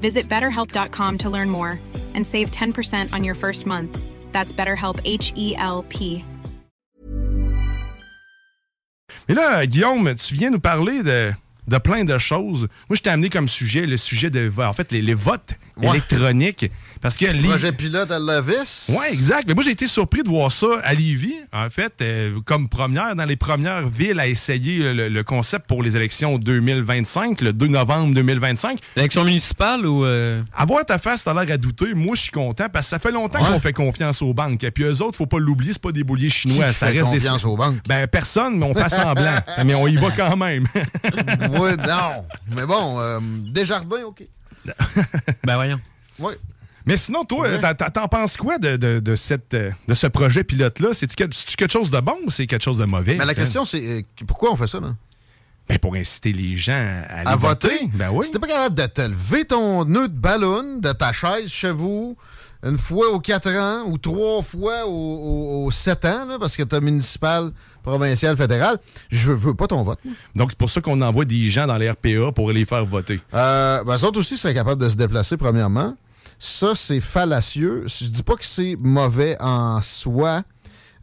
Visit betterhelp.com to learn more and save 10% on your first month. That's BetterHelp H E L P. Mais là, Guillaume, tu viens nous parler de, de plein de choses. Moi, je t'ai amené comme sujet le sujet de, en fait, les, les votes Ouais. électroniques. Parce que les- Projet pilote à Levis? Oui, exact. Mais moi, j'ai été surpris de voir ça à Lévis, en fait, euh, comme première, dans les premières villes à essayer le, le concept pour les élections 2025, le 2 novembre 2025. L'élection municipale ou. euh, Avoir ta face, t'as l'air à douter. Moi, je suis content parce que ça fait longtemps Ouais. qu'on fait confiance aux banques. Et puis eux autres, faut pas l'oublier, c'est pas des bouliers chinois. Qui ça fait reste des- confiance aux banques? Ben, personne, mais on fait semblant. mais on y va quand même. oui, non. Mais bon, euh, Desjardins, OK. Ben voyons. Oui. Mais sinon, toi, Ouais. t'en- penses quoi de, de- de cette, euh, de ce projet pilote-là? C'est-tu quel- c'est-tu quelque chose de bon ou c'est quelque chose de mauvais? Mais la question, c'est euh, pourquoi on fait ça, là? Ben, pour inciter les gens à, aller À voter? Ben oui. Si t'es pas capable de te lever ton nœud de ballon de ta chaise chez vous une fois aux 4 ans ou trois fois aux, 7 ans, là, parce que t'as municipal, provincial, fédéral, je veux, pas ton vote. Donc, c'est pour ça qu'on envoie des gens dans les RPA pour les faire voter. Euh, ben, eux autres aussi seraient capables de se déplacer, premièrement. Ça, c'est fallacieux. Je dis pas que c'est mauvais en soi.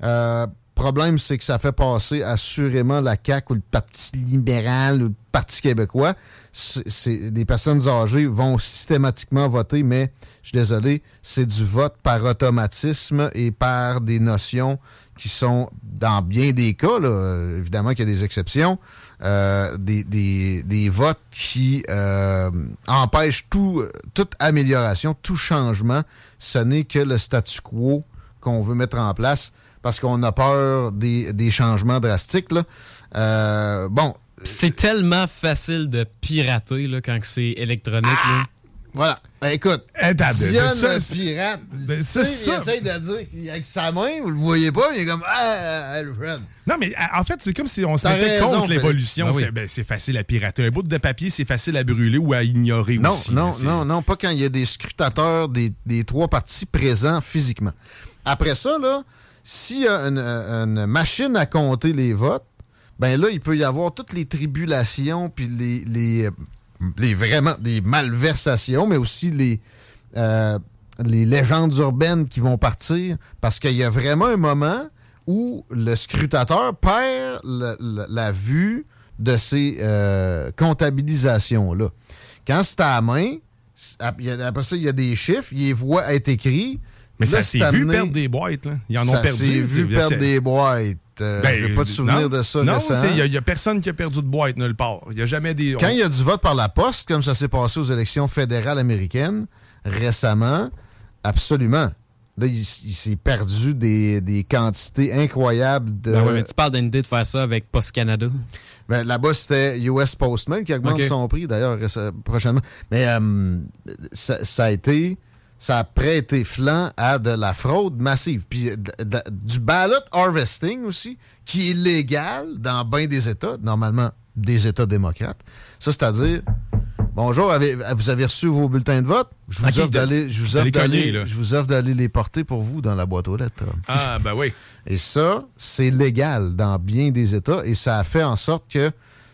Euh, problème, c'est que ça fait passer assurément la CAQ ou le Parti libéral ou le Parti québécois. C'est, des personnes âgées vont systématiquement voter, mais je suis désolé, c'est du vote par automatisme et par des notions qui sont, dans bien des cas, là, évidemment qu'il y a des exceptions, euh, des, des- des votes qui euh, empêchent tout, toute amélioration, tout changement. Ce n'est que le statu quo qu'on veut mettre en place parce qu'on a peur des, des changements drastiques. là. Euh, bon, C'est tellement facile de pirater là, quand c'est électronique. là. Voilà. Ben, écoute, Eh, Dionne, ça, le pirate, Ben, il, c'est sait, il ça. essaye de dire qu'il avec sa main, vous le voyez pas, il est comme Ah, Alfred. Non, mais euh, en fait, c'est comme si on se mettait raison, contre l'évolution. Ben oui. C'est ben, c'est facile à pirater. Un bout de papier, c'est facile à brûler ou à ignorer Non, aussi. non, non, non, pas quand il y a des scrutateurs des, des trois partis présents physiquement. Après ça, là, s'il y a une, une machine à compter les votes, ben là, il peut y avoir toutes les tribulations, puis les, les, euh, les vraiment des malversations, mais aussi les, euh, les légendes urbaines qui vont partir, parce qu'il y a vraiment un moment où le scrutateur perd le- le- la vue de ces euh, comptabilisations-là. Quand c'est à la main, après ça, il y a des chiffres, il les voit être écrits. Mais Là, ça c'est s'est vu perdre des boîtes. Là. Ils en ont ça perdu. s'est vu perdre des boîtes. Euh, Ben, J'ai pas de souvenir non, de ça Non, il n'y a, personne qui a perdu de boîte nulle part. Il n'y a jamais des. Quand on- il y a du vote par la poste, comme ça s'est passé aux élections fédérales américaines récemment, absolument. Là, il, il s'est perdu des, des quantités incroyables de. Ben mais tu parles d'une idée de faire ça avec Post Canada. Ben, Là-bas, c'était US Postman qui augmente Ok. son prix, d'ailleurs, prochainement. Mais euh, ça, ça a été. Ça a prêté flanc à de la fraude massive. Puis euh, de- de- du ballot harvesting aussi, qui est légal dans bien des États, normalement des États démocrates. Ça, c'est-à-dire, bonjour, avez- vous avez reçu vos bulletins de vote? Je vous offre d'aller je vous offre d'aller- je vous offre d'aller les porter pour vous dans la boîte aux lettres. Ah, ben oui. Et ça, c'est légal dans bien des États et ça a fait en sorte que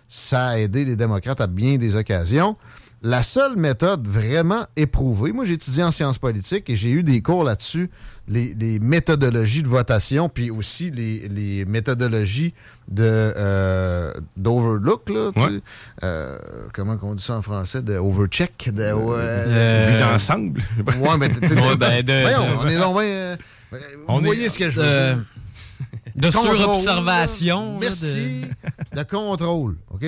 ça a aidé les démocrates à bien des occasions. La seule méthode vraiment éprouvée, moi j'ai étudié en sciences politiques et j'ai eu des cours là-dessus, les, les méthodologies de votation, puis aussi les, les méthodologies de euh, d'overlook, là, tu Ouais. sais. Euh, comment on dit ça en français, de overcheck, de ouais, Euh, Vu d'ensemble. ouais, mais tu sais, Ouais, ben, de- voyons, de- on est euh, vous On est- voyez ce que je veux dire. De surobservation. là, Merci. De... contrôle, OK?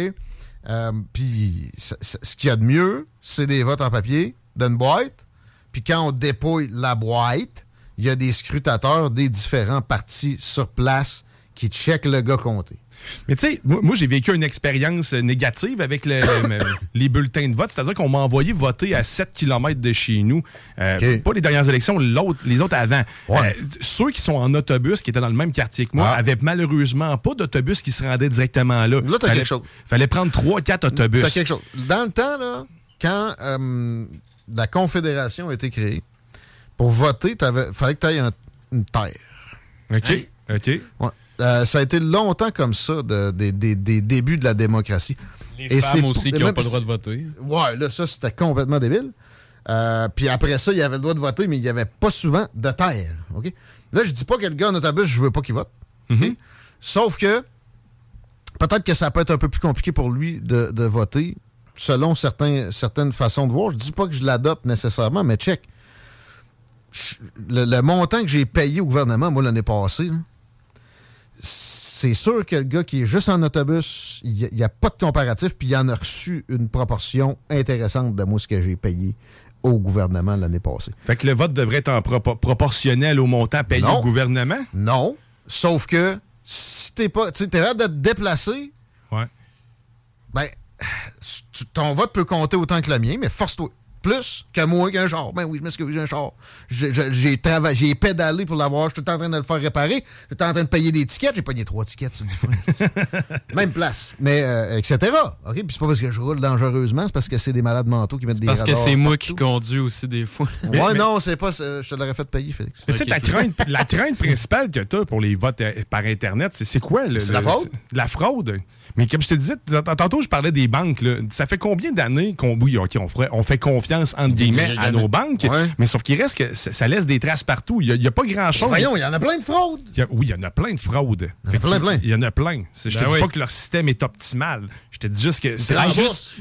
Euh, Puis ce qu'il y a de mieux, c'est des votes en papier, d'une boîte. Puis quand on dépouille la boîte, il y a des scrutateurs des différents partis sur place qui checkent le gars compté. Mais tu sais, moi, moi, j'ai vécu une expérience euh, négative avec le- le- les bulletins de vote. C'est-à-dire qu'on m'a envoyé voter à 7 km de chez nous. Euh, OK. Pas les dernières élections, l'autre- les autres avant. Ouais. Euh, ceux qui sont en autobus, qui étaient dans le même quartier que moi, Ah. avaient malheureusement pas d'autobus qui se rendaient directement là. Là, t'as Fallait- quelque chose. Fallait prendre 3-4 autobus. T'as quelque chose. Dans le temps, là, quand euh, la Confédération a été créée, pour voter, il fallait que tu aies une terre. OK. OK. Ouais. Euh, ça a été longtemps comme ça, de- des- débuts de la démocratie. Les Et femmes aussi qui n'ont pas le droit de voter. Ouais, là, ça, c'était complètement débile. Euh, puis après ça, il avait le droit de voter, mais il n'y avait pas souvent de terre. Là, je dis pas que le gars en autobus, je veux pas qu'il vote. OK? Sauf que peut-être que ça peut être un peu plus compliqué pour lui de, de voter selon certains, certaines façons de voir. Je dis pas que je l'adopte nécessairement, mais check. Je- le, le montant que j'ai payé au gouvernement, moi, l'année passée, c'est sûr que le gars qui est juste en autobus, il n'y a, pas de comparatif, puis il en a reçu une proportion intéressante de moi ce que j'ai payé au gouvernement l'année passée. Fait que le vote devrait être en proportionnel au montant payé Non. au gouvernement? Non, sauf que si t'es pas, tu sais, t'es capable de te déplacer, Ouais. ben, ton vote peut compter autant que le mien, mais force-toi. Plus que moi qu'un char. Ben oui, je m'excuse, j'ai un char. J'ai- pédalé pour l'avoir. Je suis tout le temps en train de le faire réparer. J'étais en train de payer des tickets. J'ai payé trois tickets sur du. Même place. Mais, euh, etc. OK? Puis c'est pas parce que je roule dangereusement, c'est parce que c'est des malades mentaux qui mettent des Parce que c'est moi qui conduis aussi des fois. Ouais, mais- non, c'est pas. Je te l'aurais fait payer, Félix. Mais tu sais, crainte, la crainte principale que tu as pour les votes euh, par Internet, c'est quoi? le- C'est la fraude? La fraude? Mais comme je te disais, tantôt, je parlais des banques. là. Ça fait combien d'années qu'on oui, OK, on, ferait- on fait confiance, entre guillemets, à nos banques, Ouais. mais sauf qu'il reste que ça, ça laisse des traces partout. Il n'y a, pas grand-chose. Voyons, il y en a plein de fraudes. Il y a- oui, il y en a plein de fraudes. Il y en a plein, plein. Il y en a plein. Je te Ben dis oui. pas que leur système est optimal. Je te dis juste que... c'est-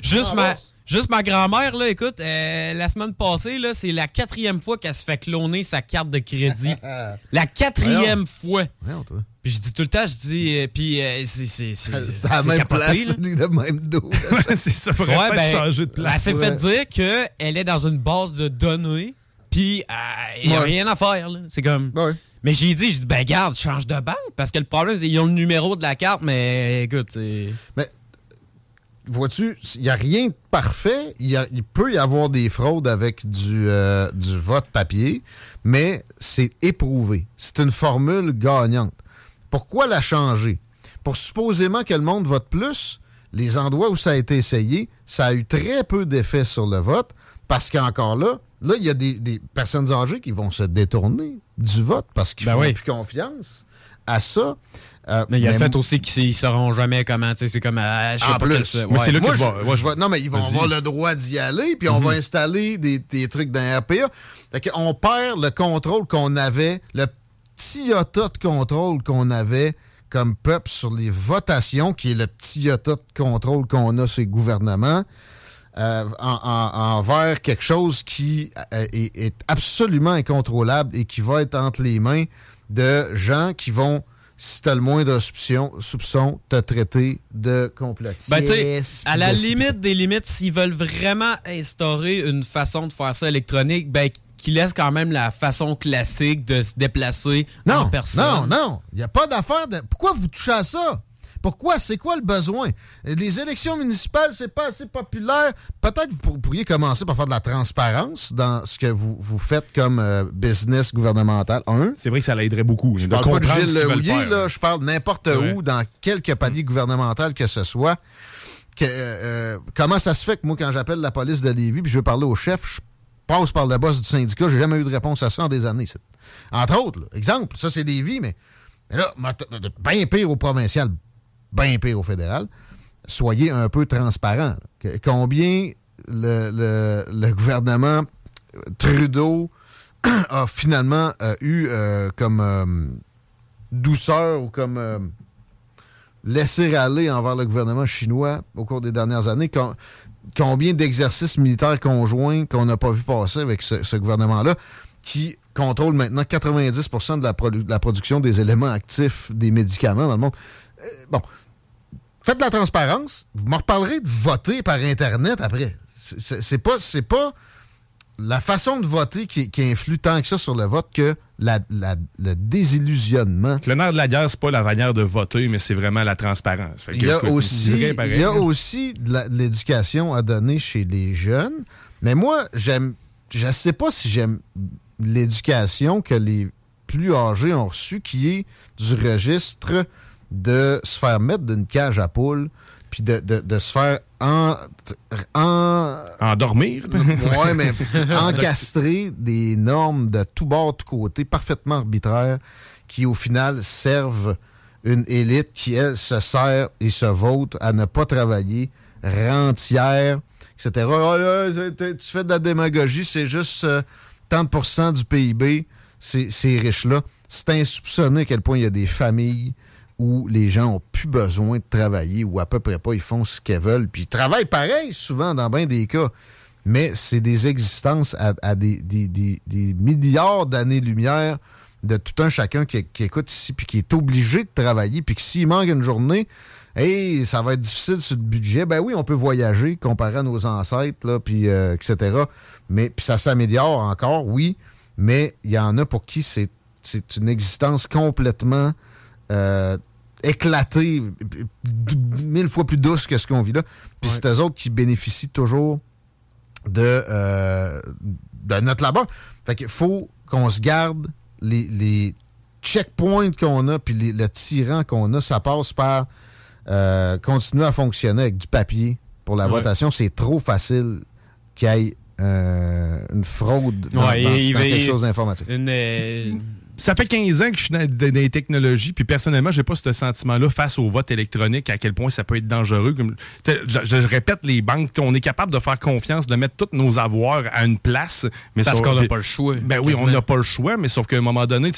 juste, ma, juste ma grand-mère, là, écoute, euh, la semaine passée, là, c'est la quatrième fois qu'elle se fait cloner sa carte de crédit. la quatrième fois. Voyons, toi. Je dis tout le temps, je dis, euh, puis euh, c'est c'est- c'est- C'est à la c'est même capoté, place, là. le même dos. c'est ça, faudrait Ouais, peut-être ben, changer de elle place. s'est Ouais. fait dire qu'elle est dans une base de données, puis il n'y a Ouais. rien à faire. là. C'est comme. Ouais. Mais j'ai dit, j'ai dit, ben garde, change de banque, parce que le problème, c'est qu'ils ont le numéro de la carte, mais écoute, c'est. Mais vois-tu, il n'y a rien de parfait. Il, y a- il peut y avoir des fraudes avec du, euh, du vote papier, mais c'est éprouvé. C'est une formule gagnante. Pourquoi la changer? Pour supposément que le monde vote plus, les endroits où ça a été essayé, ça a eu très peu d'effet sur le vote, parce qu'encore là, là, il y a des, des personnes âgées qui vont se détourner du vote parce qu'ils Ben font oui. plus confiance à ça. Euh, Mais il y a le fait aussi qu'ils ne sauront jamais comment, c'est comme. je sais En plus. ouais. là que Moi, je non, mais ils vont avoir le droit d'y aller, puis on va installer des, des trucs dans RPA. Fait on perd le contrôle qu'on avait, le petit iota de contrôle qu'on avait comme peuple sur les votations, qui est le petit iota de contrôle qu'on a sur les gouvernements, euh, en- en- envers quelque chose qui euh, est, est absolument incontrôlable et qui va être entre les mains de gens qui vont, si tu as le moindre soupçon, soupçon te traiter de complotiste. Ben, à la limite des limites, s'ils veulent vraiment instaurer une façon de faire ça électronique, ben, qu'ils laissent quand même la façon classique de se déplacer en Non, personne. non, non. Il n'y a pas d'affaire de. Pourquoi vous touchez à ça? Pourquoi? C'est quoi le besoin? Les élections municipales, c'est pas assez populaire. Peut-être que vous pourriez commencer par faire de la transparence dans ce que vous, vous faites comme euh, business gouvernemental. Un. C'est vrai que ça l'aiderait beaucoup. Je parle pas de Gilles là. Je parle n'importe Ouais. où, dans quelque palier gouvernemental que ce soit. Que, euh, comment ça se fait que moi, quand j'appelle la police de Lévis puis je veux parler au chef, je passe par le boss du syndicat, j'ai jamais eu de réponse à ça en des années. Entre autres, exemple, ça c'est Lévis, mais, mais là, bien pire au provincial, bien pire au fédéral. Soyez un peu transparent. Combien le, gouvernement euh, Trudeau a finalement euh, eu euh, comme douceur ou comme laisser aller envers le gouvernement chinois au cours des dernières années. Com- combien d'exercices militaires conjoints qu'on n'a pas vu passer avec ce, gouvernement-là qui contrôle maintenant 90 de la, de la, production des éléments actifs des médicaments dans le monde? Euh, bon, faites de la transparence. Vous me reparlerez de voter par Internet après. C'est pas, pas la façon de voter qui, influe tant que ça sur le vote que le désillusionnement. Le nerf de la guerre, c'est pas la manière de voter, mais c'est vraiment la transparence. il y a aussi, il y a aussi de l'éducation à donner chez les jeunes. Mais moi, j'aime. Je sais pas si j'aime l'éducation que les plus âgés ont reçue, qui est du registre de se faire mettre d'une cage à poules, puis de, se faire en, en... endormir. oui, mais encastrer des normes de tout bord, de tout côté, parfaitement arbitraires, qui au final servent une élite qui, elle, se sert et se vote à ne pas travailler, rentière, etc. Oh, tu fais de la démagogie, c'est juste 30% euh, du PIB, ces riches-là. C'est insoupçonné à quel point il y a des familles où les gens ont plus besoin de travailler ou à peu près pas, ils font ce qu'ils veulent. Puis ils travaillent pareil, souvent, dans bien des cas. Mais c'est des existences à, des, milliards d'années-lumière de tout un chacun qui, écoute ici, puis qui est obligé de travailler, puis que s'il manque une journée, hey, ça va être difficile sur le budget. Ben oui, on peut voyager comparé à nos ancêtres, puis euh, etc. Mais puis ça s'améliore encore, oui, mais il y en a pour qui c'est une existence complètement euh, éclaté mille fois plus douce que ce qu'on vit là. Puis c'est eux autres qui bénéficient toujours de, euh, de notre labeur. Fait qu'il faut qu'on se garde les, les checkpoints qu'on a, puis le tyran qu'on a, ça passe par euh, continuer à fonctionner avec du papier pour la votation. C'est trop facile qu'il y ait euh, une fraude dans, quelque chose d'informatique. Une, ça fait 15 ans que je suis dans, les technologies, puis personnellement, j'ai pas ce sentiment-là face au vote électronique, à quel point ça peut être dangereux. Je, répète, les banques, on est capable de faire confiance, de mettre tous nos avoirs à une place. Mais Parce qu'on n'a pas le choix. Ben oui, on n'a pas le choix, mais sauf qu'à un moment donné,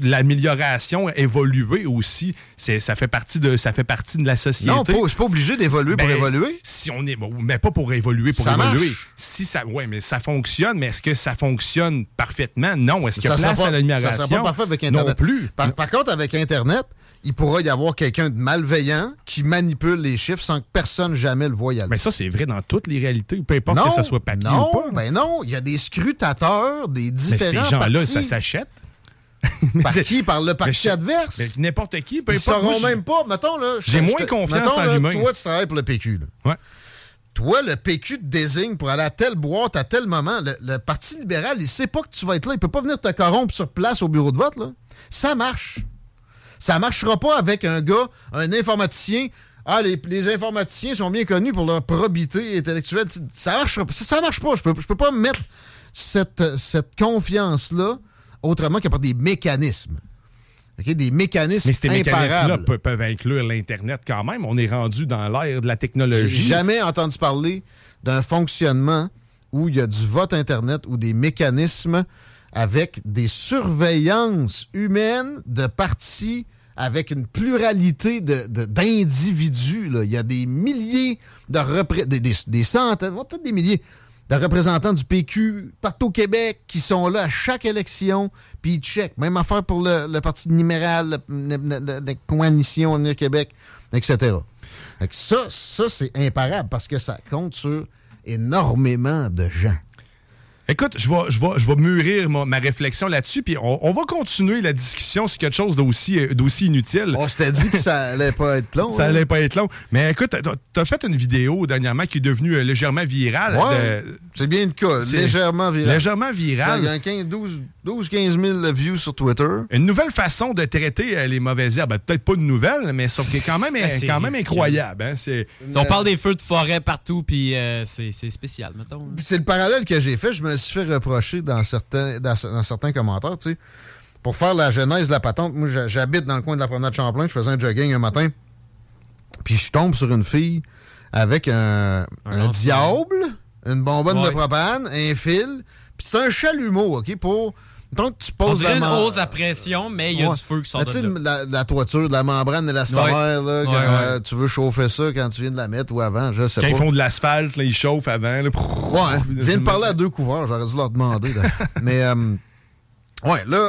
l'amélioration, évoluer aussi, ça fait partie de ça fait partie de la société. Non, je suis pas obligé d'évoluer pour ben, évoluer. Si on est, mais pas pour évoluer pour évoluer. Si ça, ouais, mais ça fonctionne, mais est-ce que ça fonctionne parfaitement? Non. Est-ce qu'il y a place à l'amélioration? Pas parfait avec Internet. plus. Par, contre, avec Internet, il pourra y avoir quelqu'un de malveillant qui manipule les chiffres sans que personne jamais le voie aller. Mais ça, c'est vrai dans toutes les réalités, peu importe que ce soit papier ou pas. Ben non, il y a des scrutateurs, des différents Mais ces gens-là, ça s'achète. Par qui? Par le parti adverse? N'importe qui, peu Ils importe. Ils sauront même pas. Mettons, là. J'ai moins confiance en lui-même. Toi, tu travailles pour le PQ. Ouais. Toi, le PQ te désigne pour aller à telle boîte à tel moment. Le, Parti libéral, il sait pas que tu vas être là. Il peut pas venir te corrompre sur place au bureau de vote. Ça marche. Ça marchera pas avec un gars, un informaticien. Ah, les, informaticiens sont bien connus pour leur probité intellectuelle. Ça marchera pas. Marche pas. Je peux, peux pas mettre cette, cette confiance-là autrement qu'à par des mécanismes des mécanismes Mais ces mécanismes-là peuvent, inclure l'Internet quand même. On est rendu dans l'ère de la technologie. J'ai jamais entendu parler d'un fonctionnement où il y a du vote Internet ou des mécanismes avec des surveillances humaines de partis avec une pluralité d'individus. De, il y a des milliers de des, des, centaines, peut-être des milliers de représentants du PQ partout au Québec qui sont là à chaque élection, puis ils checkent. Même affaire pour le, Parti libéral, la coalition au Québec, etc. ça, ça c'est imparable parce que ça compte sur énormément de gens. Écoute, je vais, je vais, je vais mûrir ma, réflexion là-dessus, puis on, va continuer la discussion sur quelque chose d'aussi, euh, d'aussi inutile. On s'était dit que ça allait pas être long. ça hein? allait pas être long. Mais écoute, t'as fait une vidéo dernièrement qui est devenue euh, légèrement virale. Ouais, c'est bien le cas, légèrement virale. Légèrement virale. Il y a 15, 12, 12-15 000 views sur Twitter. Une nouvelle façon de traiter euh, les mauvaises herbes. Peut-être pas une nouvelle, mais sauf qui est quand même, quand même incroyable. Hein? On parle des feux de forêt partout, puis c'est spécial, mettons. C'est le parallèle que j'ai fait. Je me suis fait reprocher dans certains, dans, certains commentaires, tu sais. Pour faire la genèse de la patente, moi, j'habite dans le coin de la promenade Champlain, je faisais un jogging un matin, puis je tombe sur une fille avec un, diable, une bonbonne de propane, un fil, puis c'est un chalumeau, OK, pour donc, tu poses On une hausse à pression, mais il y a du feu qui sort de là. La, la toiture, de la membrane élastomère, là, quand tu veux chauffer ça quand tu viens de la mettre ou avant, je sais pas. Quand ils font de l'asphalte, ils chauffent avant. Là, ouais, je viens de parler à deux couvreurs, j'aurais dû leur demander. mais, euh, Ouais, là.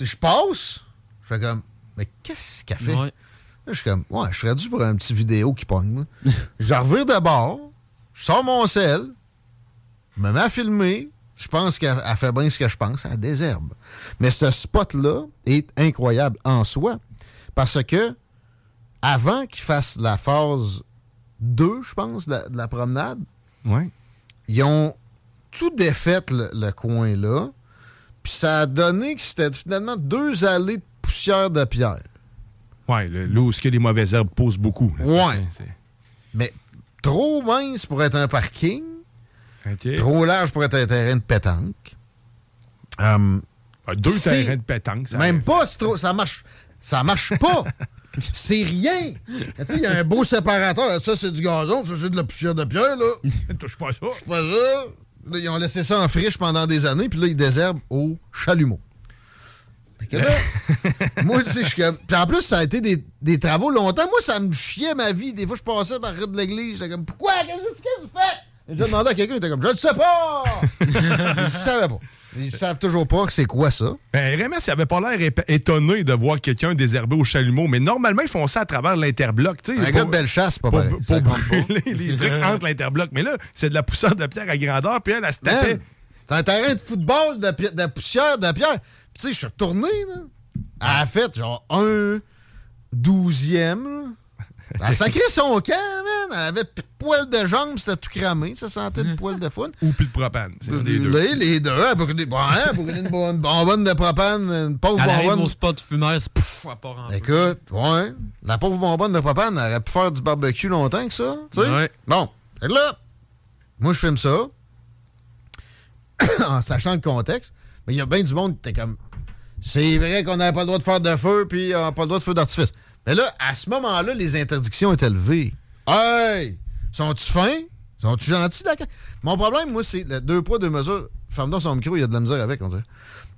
Je passe, je fais comme, mais qu'est-ce qu'elle fait? Ouais. Là, je suis comme, ouais, je serais dû pour un petit vidéo qui pogne, je revire de bord, je sors mon sel, je me mets à filmer, je pense qu'elle elle fait bien ce que je pense, elle désherbe. Mais ce spot-là est incroyable en soi, parce que avant qu'il fasse la phase 2, je pense, de la, de la promenade, Ouais. ils ont tout défait le, le coin là. Puis ça a donné que c'était finalement deux allées de poussière de pierre. Ouais, le- là où ce que les mauvaises herbes posent beaucoup. là. Ouais. Mais trop mince pour être un parking, trop large pour être un terrain de pétanque. Hum, Ah, deux terrains de pétanque. ça même arrive. pas, trop, ça marche. Ça marche pas. c'est rien. Il y a un beau séparateur. Ça, c'est du gazon. Ça, c'est de la poussière de pierre, là. Touche pas ça. C'est pas ça. Là, ils ont laissé ça en friche pendant des années, puis là, ils désherbent au chalumeau. Fait que là, moi, tu sais, je suis comme. Puis en plus, ça a été des, des travaux longtemps. Moi, ça me chiait ma vie. Des fois, je passais par rue de l'église. J'étais comme, pourquoi? Qu'est-ce que tu fais? J'ai demandé à quelqu'un, il était comme, je ne sais pas! Ils ne savaient pas. Ils savent toujours pas que c'est quoi ça. Ben, RMS, il avait pas l'air étonné de voir quelqu'un désherber au chalumeau, mais normalement, ils font ça à travers l'interbloc. Un pour- gars de belle chasse, c'est pas pour, pareil. pour compte pas. les trucs entre l'interbloc. Mais là, c'est de la poussière de pierre à grandeur, puis elle, elle se tapait. C'est un terrain de football de, de poussière, de pierre. Puis tu sais, je suis retourné, là. Elle a fait genre un douzième. Elle a sacré son camp, man. Elle avait plus de poils de jambes, c'était tout cramé. Ça sentait le poil de fun. Ou puis le propane. C'est des deux. Là, les deux, elle a brûlé, bon, hein, elle a brûlé une bonne bonbonne de propane, une pauvre Elle arrive bonbonne. au spot fumaire, c'est pouf, elle part en. Écoute, ouais. La pauvre bonbonne de propane, elle aurait pu faire du barbecue longtemps que ça. Tu sais? Ouais. Bon. Là, moi, je filme ça. en sachant le contexte. Mais il y a bien du monde qui était comme. C'est vrai qu'on n'avait pas le droit de faire de feu, puis on n'a pas le droit de feu d'artifice. Mais là, à ce moment-là, les interdictions étaient levées. Hey! Sont-tu fins? Sont-tu gentils, d'accord? Mon problème, moi, c'est deux poids, deux mesures. Ferme donc son micro, il y a de la misère avec, on dirait.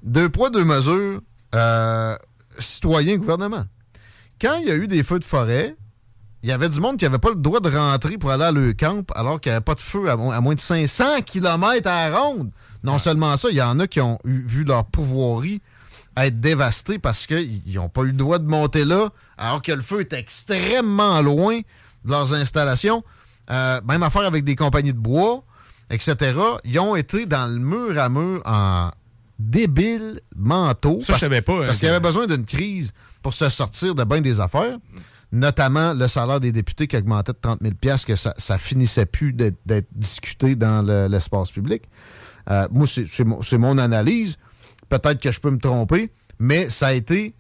Deux poids, deux mesures, euh, citoyen, gouvernement. Quand il y a eu des feux de forêt, il y avait du monde qui n'avait pas le droit de rentrer pour aller à leur camp alors qu'il n'y avait pas de feu à, mo- à moins de 500 km à la ronde. Non seulement ça, il y en a qui ont eu- vu leur pouvoirie être dévastés parce qu'ils n'ont pas eu le droit de monter là alors que le feu est extrêmement loin de leurs installations. Euh, même affaire avec des compagnies de bois, etc. Ils ont été dans le mur à mur en débile manteau. Ça, je savais pas, hein, Parce qu'il y avait besoin d'une crise pour se sortir de bien des affaires, notamment le salaire des députés qui augmentait de 30 000 que ça, ça finissait plus d'être discuté dans le- l'espace public. Euh, moi, c'est c'est mon, c'est mon analyse. Peut-être que je peux me tromper, mais ça a été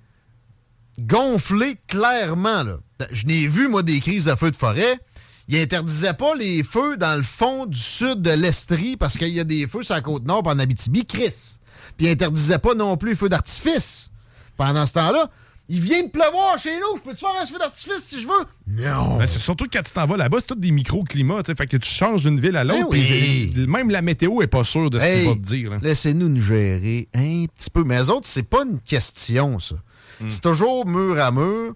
gonflé clairement. Je n'ai vu, moi, des crises de feux de forêt. Ils interdisaient pas les feux dans le fond du sud de l'Estrie parce qu'il y a des feux sur la côte nord en Abitibi, Chris. Puis ils interdisaient pas non plus les feux d'artifice pendant ce temps-là. Il vient de pleuvoir chez nous, je peux-tu faire un feu d'artifice si je veux? Non! Ben, c'est surtout quand tu t'en vas là-bas, c'est tout des microclimats. Fait que tu changes d'une ville à l'autre. Ben oui. Même la météo est pas sûre de ce qu'il Hey, va te dire. Laissez-nous nous gérer un petit peu. Mais les autres, c'est pas une question, ça. Hmm. C'est toujours mur à mur.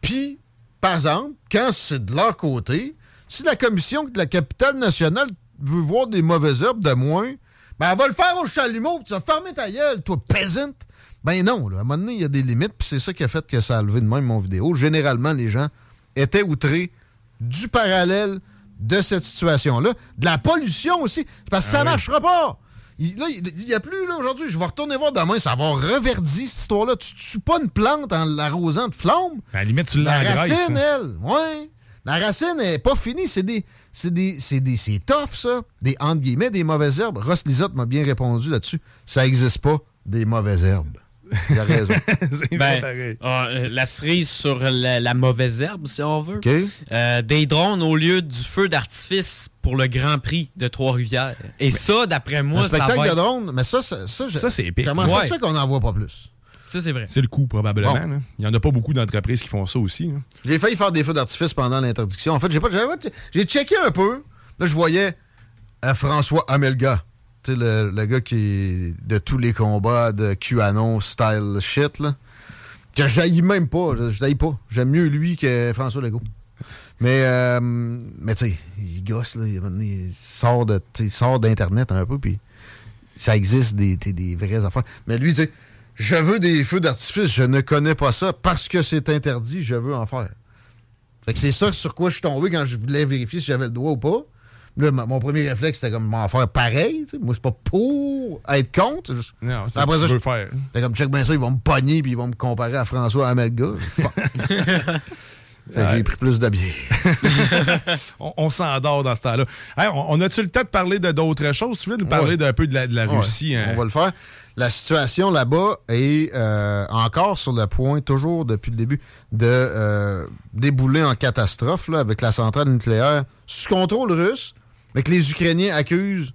Puis, par exemple, quand c'est de leur côté, si la commission de la capitale nationale veut voir des mauvaises herbes de moins, ben elle va le faire au chalumeau, tu vas fermer ta gueule, toi, peasant. Ben non, là, à un moment donné, il y a des limites, puis c'est ça qui a fait que ça a levé de même mon vidéo. Généralement, les gens étaient outrés du parallèle de cette situation-là, de la pollution aussi. Parce que Ah ça oui. marchera pas. Il- là, il n'y a plus, là, aujourd'hui. Je vais retourner voir demain. Ça va reverdir cette histoire-là. Tu tues pas une plante en l'arrosant de flammes. À la limite, tu La l'engraisses. racine, hein. elle, ouais. La racine n'est pas finie. C'est des. C'est des. C'est des. C'est tough, ça. Des entre guillemets, des mauvaises herbes. Ross Lisotte m'a bien répondu là-dessus. Ça n'existe pas, des mauvaises herbes. Il a raison. C'est Ben, pareil. ah, euh, la cerise sur la, la mauvaise herbe, si on veut. OK? Euh, des drones au lieu du feu d'artifice pour le Grand Prix de Trois-Rivières. Et ça, d'après Un moi, ça spectacle va de être- drone, mais ça, ça, ça, Ça, c'est épique. Comment ça se fait qu'on n'en voit pas plus? Ça, c'est vrai. C'est le coup, probablement. Bon. Il n'y en a pas beaucoup d'entreprises qui font ça aussi. J'ai failli faire des feux d'artifice pendant l'interdiction. En fait, j'ai pas, j'ai checké un peu. Là, je voyais euh, François Amelga. Le, gars qui de tous les combats de QAnon style shit, là. Que j'haïs même pas. Je, je pas. J'aime mieux lui que François Legault. Mais, euh, mais tu sais, il gosse, là. Il, sort de, il sort d'Internet un peu, puis ça existe des, des, des vraies affaires. Mais lui, tu sais, je veux des feux d'artifice, je ne connais pas ça. Parce que c'est interdit, je veux en faire. Fait que c'est ça sur quoi je suis tombé quand je voulais vérifier si j'avais le droit ou pas. Là, mon premier réflexe, c'était comme m'en faire pareil. tu sais. Moi, c'est pas pour être contre. juste- Non, c'est Après ce que ça, je- veux faire. C'était comme, check bien ça, ils vont me pogner puis ils vont me comparer à François Amelga. Que j'ai pris plus de bière. On, on s'endort dans ce temps-là. Hey, on, on a-tu le temps de parler de d'autres choses? Tu voulais nous parler Ouais. d'un peu de la, de la Ouais, Russie? hein? On va le faire. La situation là-bas est euh, encore sur le point, toujours depuis le début, de euh, débouler en catastrophe là, avec la centrale nucléaire sous contrôle russe, mais que les Ukrainiens accusent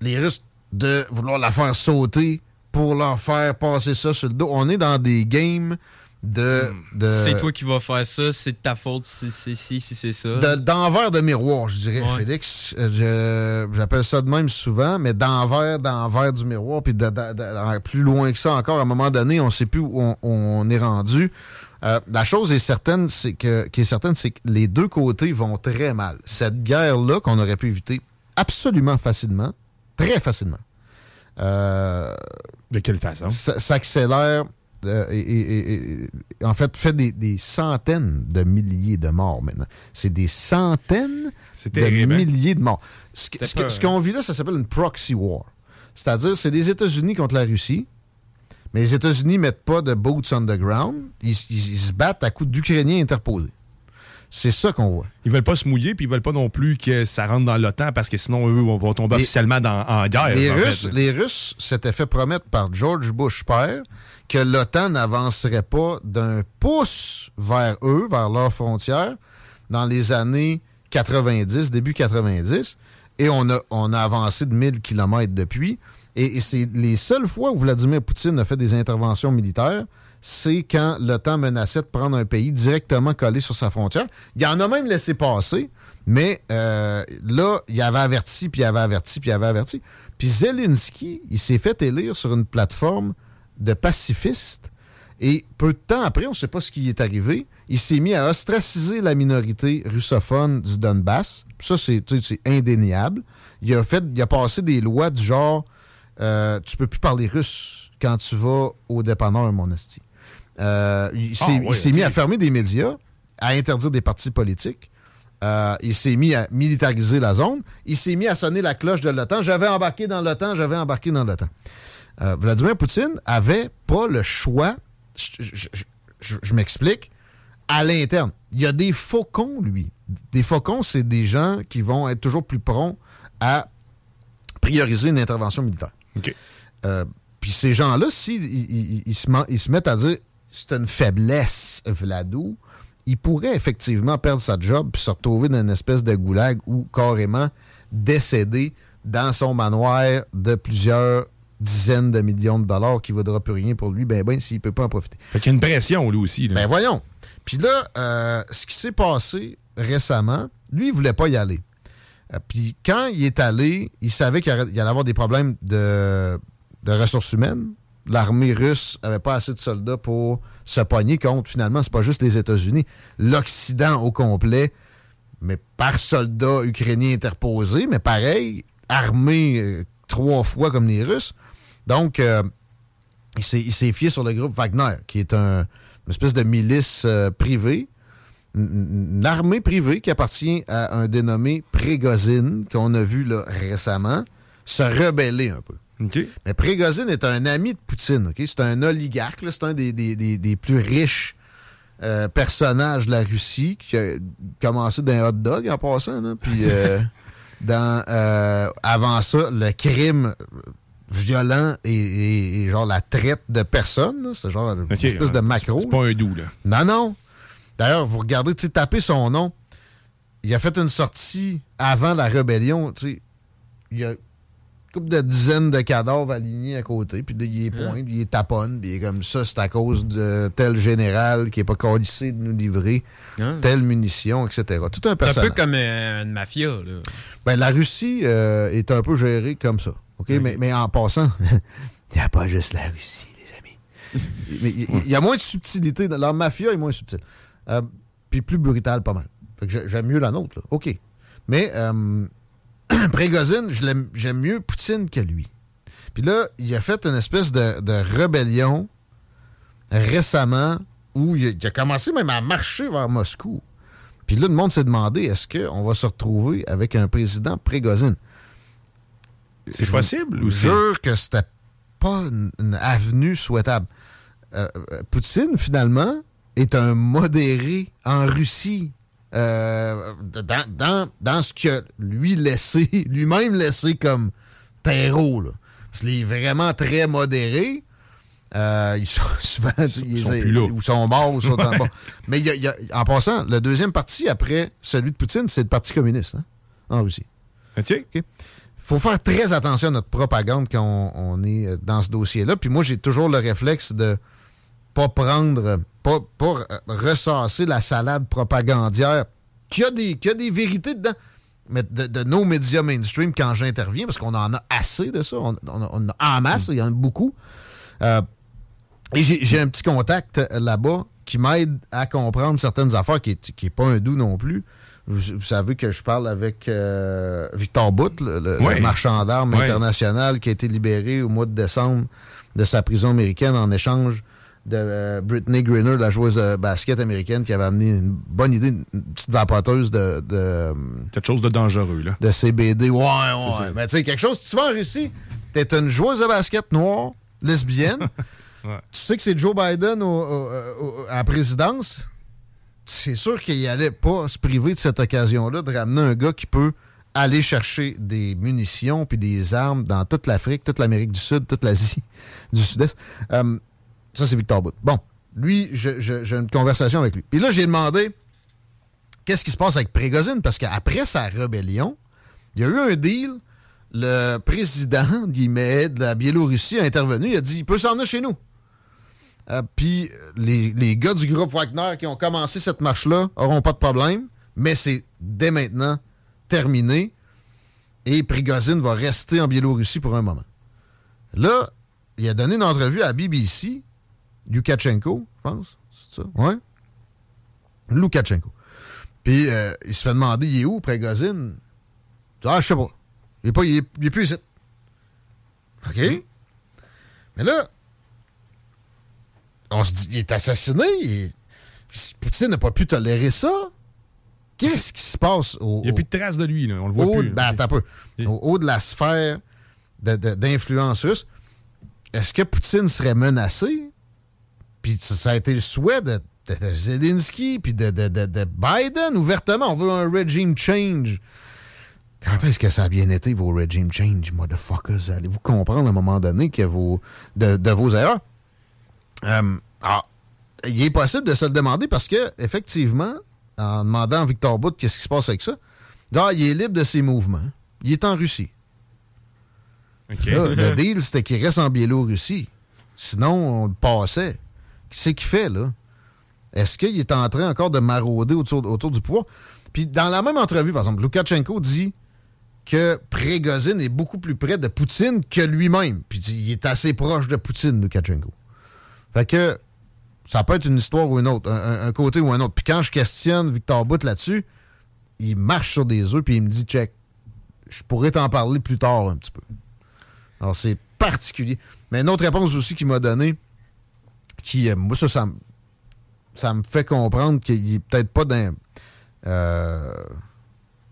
les Russes de vouloir la faire sauter pour leur faire passer ça sur le dos. On est dans des games de... de C'est toi qui vas faire ça, c'est de ta faute si c'est si, si c'est ça. de- d'envers de miroir, je dirais, Ouais. Félix. Euh, je- J'appelle ça de même souvent, mais d'envers, d'envers du miroir, puis de- plus loin que ça encore, à un moment donné, on ne sait plus où on, on est rendu. Euh, la chose est certaine, c'est que, qui est certaine, c'est que les deux côtés vont très mal. Cette guerre-là, qu'on aurait pu éviter absolument facilement, très facilement, euh, De quelle façon? s'accélère euh, et, et- et- et- en fait fait des, des centaines de milliers de morts maintenant. C'est des centaines de hein? milliers de morts. Ce qu'on vit là, ça s'appelle une proxy war. C'est-à-dire, c'est des États-Unis contre la Russie, mais les États-Unis mettent pas de boots on the ground. Ils, ils- ils se battent à coups d'Ukrainiens interposés. C'est ça qu'on voit. Ils veulent pas se mouiller, puis ils veulent pas non plus que ça rentre dans l'OTAN, parce que sinon, eux, vont, vont tomber Les- officiellement dans- en guerre. Les en Russes, fait. les Russes s'étaient fait promettre par George Bush père que l'OTAN n'avancerait pas d'un pouce vers eux, vers leurs frontières, dans les années 90, début 90. Et on a, on a avancé de 1000 kilomètres depuis. Et, c'est les seules fois où Vladimir Poutine a fait des interventions militaires, c'est quand l'OTAN menaçait de prendre un pays directement collé sur sa frontière. Il en a même laissé passer, mais euh, là, il avait averti, puis il avait averti, puis il avait averti. Puis Zelensky, il s'est fait élire sur une plateforme de pacifiste. Et peu de temps après, on ne sait pas ce qui est arrivé, il s'est mis à ostraciser la minorité russophone du Donbass. Ça, c'est indéniable. Il a, fait, il a passé des lois du genre euh, tu peux plus parler russe quand tu vas au dépanneur, mon esti. Euh, il s'est Ah, mis à fermer des médias, à interdire des partis politiques. Euh, il s'est mis à militariser la zone. Il s'est mis à sonner la cloche de l'OTAN. J'avais embarqué dans l'OTAN, j'avais embarqué dans l'OTAN. Euh, Vladimir Poutine avait pas le choix. Je, je- je- je- je m'explique. À l'interne, il y a des faucons, lui. Des faucons, c'est des gens qui vont être toujours plus prompts à prioriser une intervention militaire. Euh, Puis ces gens-là, s'ils ils, ils- ils se, men- ils se mettent à dire c'est une faiblesse, Vladou, il pourrait effectivement perdre sa job puis se retrouver dans une espèce de goulag ou carrément décéder dans son manoir de plusieurs dizaines de millions de dollars qui ne vaudra plus rien pour lui, ben ben, s'il ne peut pas en profiter. Fait qu'il y a une pression, lui aussi. là. Ben voyons. Puis là, euh, ce qui s'est passé récemment, lui, il voulait pas y aller. Euh, Puis quand il est allé, il savait qu'il allait avoir des problèmes de, ressources humaines. L'armée russe avait pas assez de soldats pour se pogner contre, finalement, c'est pas juste les États-Unis, l'Occident au complet, mais par soldats ukrainiens interposés, mais pareil, armés euh, trois fois comme les Russes. Donc, euh, il s'est fié sur le groupe Wagner, qui est un- une espèce de milice privée, une, une armée privée qui appartient à un dénommé Prégozine, qu'on a vu là, récemment, se rebeller un peu. Mais Prégozine est un ami de Poutine. C'est un oligarque. C'est un des, des- des- des plus riches euh, personnages de la Russie qui a commencé d'un hot dog en passant. là. Puis euh, dans, euh, avant ça, le crime violent et, et- et genre la traite de personnes. C'est genre une OK, espèce de macro. C'est pas un doux, là. Non, non. D'ailleurs, vous regardez, tu sais, tapez son nom. Il a fait une sortie avant la rébellion. tu sais. Il y a une couple de dizaines de cadavres alignés à côté. Puis là, il est pointe, il est taponne. Puis il est comme ça, c'est à cause de tel général qui n'est pas qualifié de nous livrer Hein? telle munition, etc. Tout un C'est un personnage. peu comme euh, une mafia. Là. Ben, la Russie euh, est un peu gérée comme ça. OK? Mais, mais en passant, il n'y a pas juste la Russie, les amis. Mais Il y, a moins de subtilité. dans- Leur mafia est moins subtile. Euh, Puis plus brutal, pas mal. Fait que j'ai- j'aime mieux la nôtre, là. OK. Mais euh, Prégozine, j'aime mieux Poutine que lui. Puis là, il a fait une espèce de, de rébellion récemment où il a, il a commencé même à marcher vers Moscou. Puis là, le monde s'est demandé est-ce qu'on va se retrouver avec un président Prégozine? C'est possible ou jure que c'était pas une, une avenue souhaitable. Euh, euh, Poutine, finalement, est un modéré en Russie. euh, dans, dans, dans ce que lui laissé, lui-même laissé comme terreau. Là. Parce qu'il est vraiment très modéré. Euh, ils sont souvent ils, sont plus là. ou sont morts ou sont en bas. Mais il y a- il y a- en passant, le deuxième parti après celui de Poutine, c'est le Parti communiste hein, en Russie. OK. faut faire très attention à notre propagande quand on, on est euh, dans ce dossier-là. Puis moi, j'ai toujours le réflexe de pas prendre, pas, pas ressasser la salade propagandière qui a des, qui a des vérités dedans. Mais de, de nos médias mainstream quand j'interviens, parce qu'on en a assez de ça, on, on a- on a en masse, il y en a beaucoup. Euh, et j'ai un petit contact là-bas qui m'aide à comprendre certaines affaires, qui n'est qui est pas un doux non plus. Vous, vous savez que je parle avec euh, Victor Bout, le, le- Ouais. le marchand d'armes international qui a été libéré au mois de décembre de sa prison américaine en échange de euh, Brittany Griner, la joueuse de basket américaine qui avait amené une bonne idée, une petite vapoteuse de, de, Quelque chose de dangereux, là. de CBD. Ouais, ouais. Mais tu sais, quelque chose, tu vas en Russie, t'es une joueuse de basket noire, lesbienne. Ouais. Tu sais que c'est Joe Biden au- au- au- à la présidence? C'est sûr qu'il allait pas se priver de cette occasion-là de ramener un gars qui peut aller chercher des munitions puis des armes dans toute l'Afrique, toute l'Amérique du Sud, toute l'Asie du Sud-Est. Euh, ça, c'est Victor Bout. Bon, lui, j'ai une conversation avec lui. Puis là, j'ai demandé qu'est-ce qui se passe avec Prégozine? Parce qu'après sa rébellion, il y a eu un deal. Le président, guillemets, de la Biélorussie a intervenu. Il a dit il peut s'en venir chez nous. Euh, Puis les, gars du groupe Wagner qui ont commencé cette marche-là auront pas de problème, mais c'est dès maintenant terminé. Et Prigozhin va rester en Biélorussie pour un moment. Là, il a donné une entrevue à BBC, Lukashenko, je pense. C'est ça? Ouais. Lukashenko. Puis euh, il se fait demander il est où, Prigozhin? Ah, je sais pas. Il est, pas, il est, il est plus ici. OK? Mais là, on se dit, il est assassiné. il- Poutine n'a pas pu tolérer ça. Qu'est-ce qui se passe au, Il n'y a au- plus de traces de lui, là. On le voit haut, plus. ben, attends un peu. Au haut de la sphère d'influence russe, est-ce que Poutine serait menacé? Puis ça, a été le souhait de, de- de Zelensky puis de, de- de- de Biden ouvertement. On veut un regime change. Quand est-ce que ça a bien été, vos regime change, motherfuckers? Allez-vous comprendre à un moment donné que vos, de, de vos erreurs? Euh, alors, il est possible de se le demander parce que, effectivement, en demandant à Victor Bout qu'est-ce qui se passe avec ça, ah, il est libre de ses mouvements. Il est en Russie. Là, le deal, c'était qu'il reste en Biélorussie. Sinon, on le passait. Qu'est-ce qu'il fait, là? Est-ce qu'il est en train encore de marauder autour, du pouvoir? Puis, dans la même entrevue, par exemple, Loukachenko dit que Prégozine est beaucoup plus près de Poutine que lui-même. Puis, il est assez proche de Poutine, Loukachenko. Fait que ça peut être une histoire ou une autre, un côté ou un autre. Puis quand je questionne Victor Bout là-dessus, il marche sur des œufs puis il me dit check, je pourrais t'en parler plus tard un petit peu. Alors c'est particulier. Mais une autre réponse aussi qu'il m'a donnée, qui, moi ça, ça, me- ça me fait comprendre qu'il est peut-être pas dans. Euh,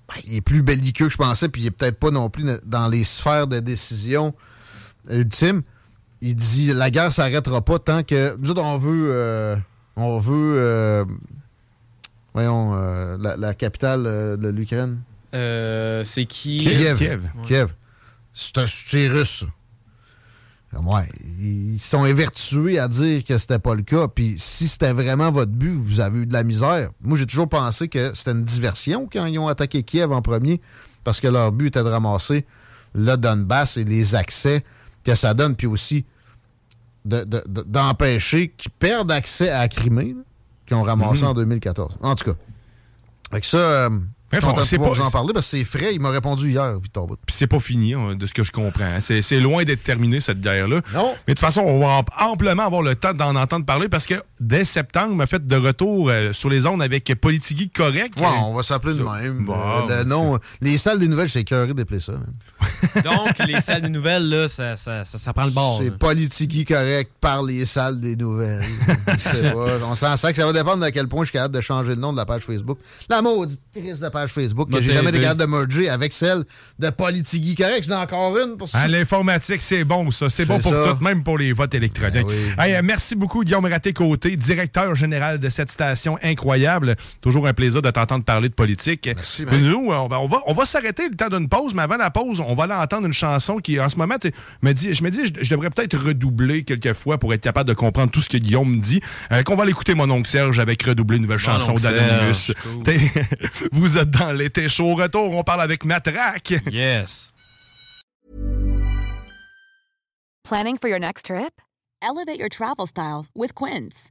ben, il est plus belliqueux que je pensais, puis il est peut-être pas non plus dans les sphères de décision ultimes. Il dit la guerre s'arrêtera pas tant que. Nous autres, on veut. euh, on veut. euh, voyons, la, la capitale de l'Ukraine. C'est qui? Kiev. Kiev. Kiev. C'est un- russe. Ouais, ils sont évertués à dire que c'était pas le cas. Puis si c'était vraiment votre but, vous avez eu de la misère. Moi, j'ai toujours pensé que c'était une diversion quand ils ont attaqué Kiev en premier, parce que leur but était de ramasser le Donbass et les accès que ça donne, puis aussi de- de- de- d'empêcher qu'ils perdent accès à la Crimée, qu'ils ont ramassé Mhm. en 2014. En tout cas. Avec ça, euh, Bref, on sait pas- vous en parler parce que c'est frais. Il m'a répondu hier, Victor Bout. Puis c'est pas fini, hein, de ce que je comprends. hein. C'est c'est loin d'être terminé, cette guerre-là. Non. Mais de toute façon, on va amp- amplement avoir le temps d'en entendre parler parce que dès septembre, on m'a fait de retour euh, sur les ondes avec Politigui Correct. Ouais, on va s'appeler de même. Bon, Euh, le c'est- nom, les salles des nouvelles, j'ai écœuré d'épeler ça. man. Donc, les salles de nouvelles, là, ça, ça, ça, ça prend le bord. C'est là. politique correct par les salles des nouvelles. C'est pas- on s'en sait que ça va dépendre de quel point je suis capable de changer le nom de la page Facebook. La maudite crise de page Facebook que j'ai jamais été capable de merger avec celle de politique correct. J'en ai encore une pour ça. Ah, L'informatique, c'est bon, ça. C'est C'est bon pour ça. tout, même pour les votes électroniques. Ben oui. Hey, euh, merci beaucoup, Guillaume Raté-Côté, directeur général de cette station incroyable. Toujours un plaisir de t'entendre parler de politique. Merci, nous, on va, on va, on va s'arrêter le temps d'une pause, mais avant la pause, on va aller entendre une chanson qui, en ce moment, me dit, je me dis, je, je devrais peut-être redoubler quelques fois pour être capable de comprendre tout ce que Guillaume me dit. Euh, qu'on va l'écouter, mon oncle Serge, avec redoubler une nouvelle Mon chanson d'Anonymous. Vous êtes dans l'été chaud. Au Retour, on parle avec Matraque. Yes. Planning for your next trip? Elevate your travel style with Quince.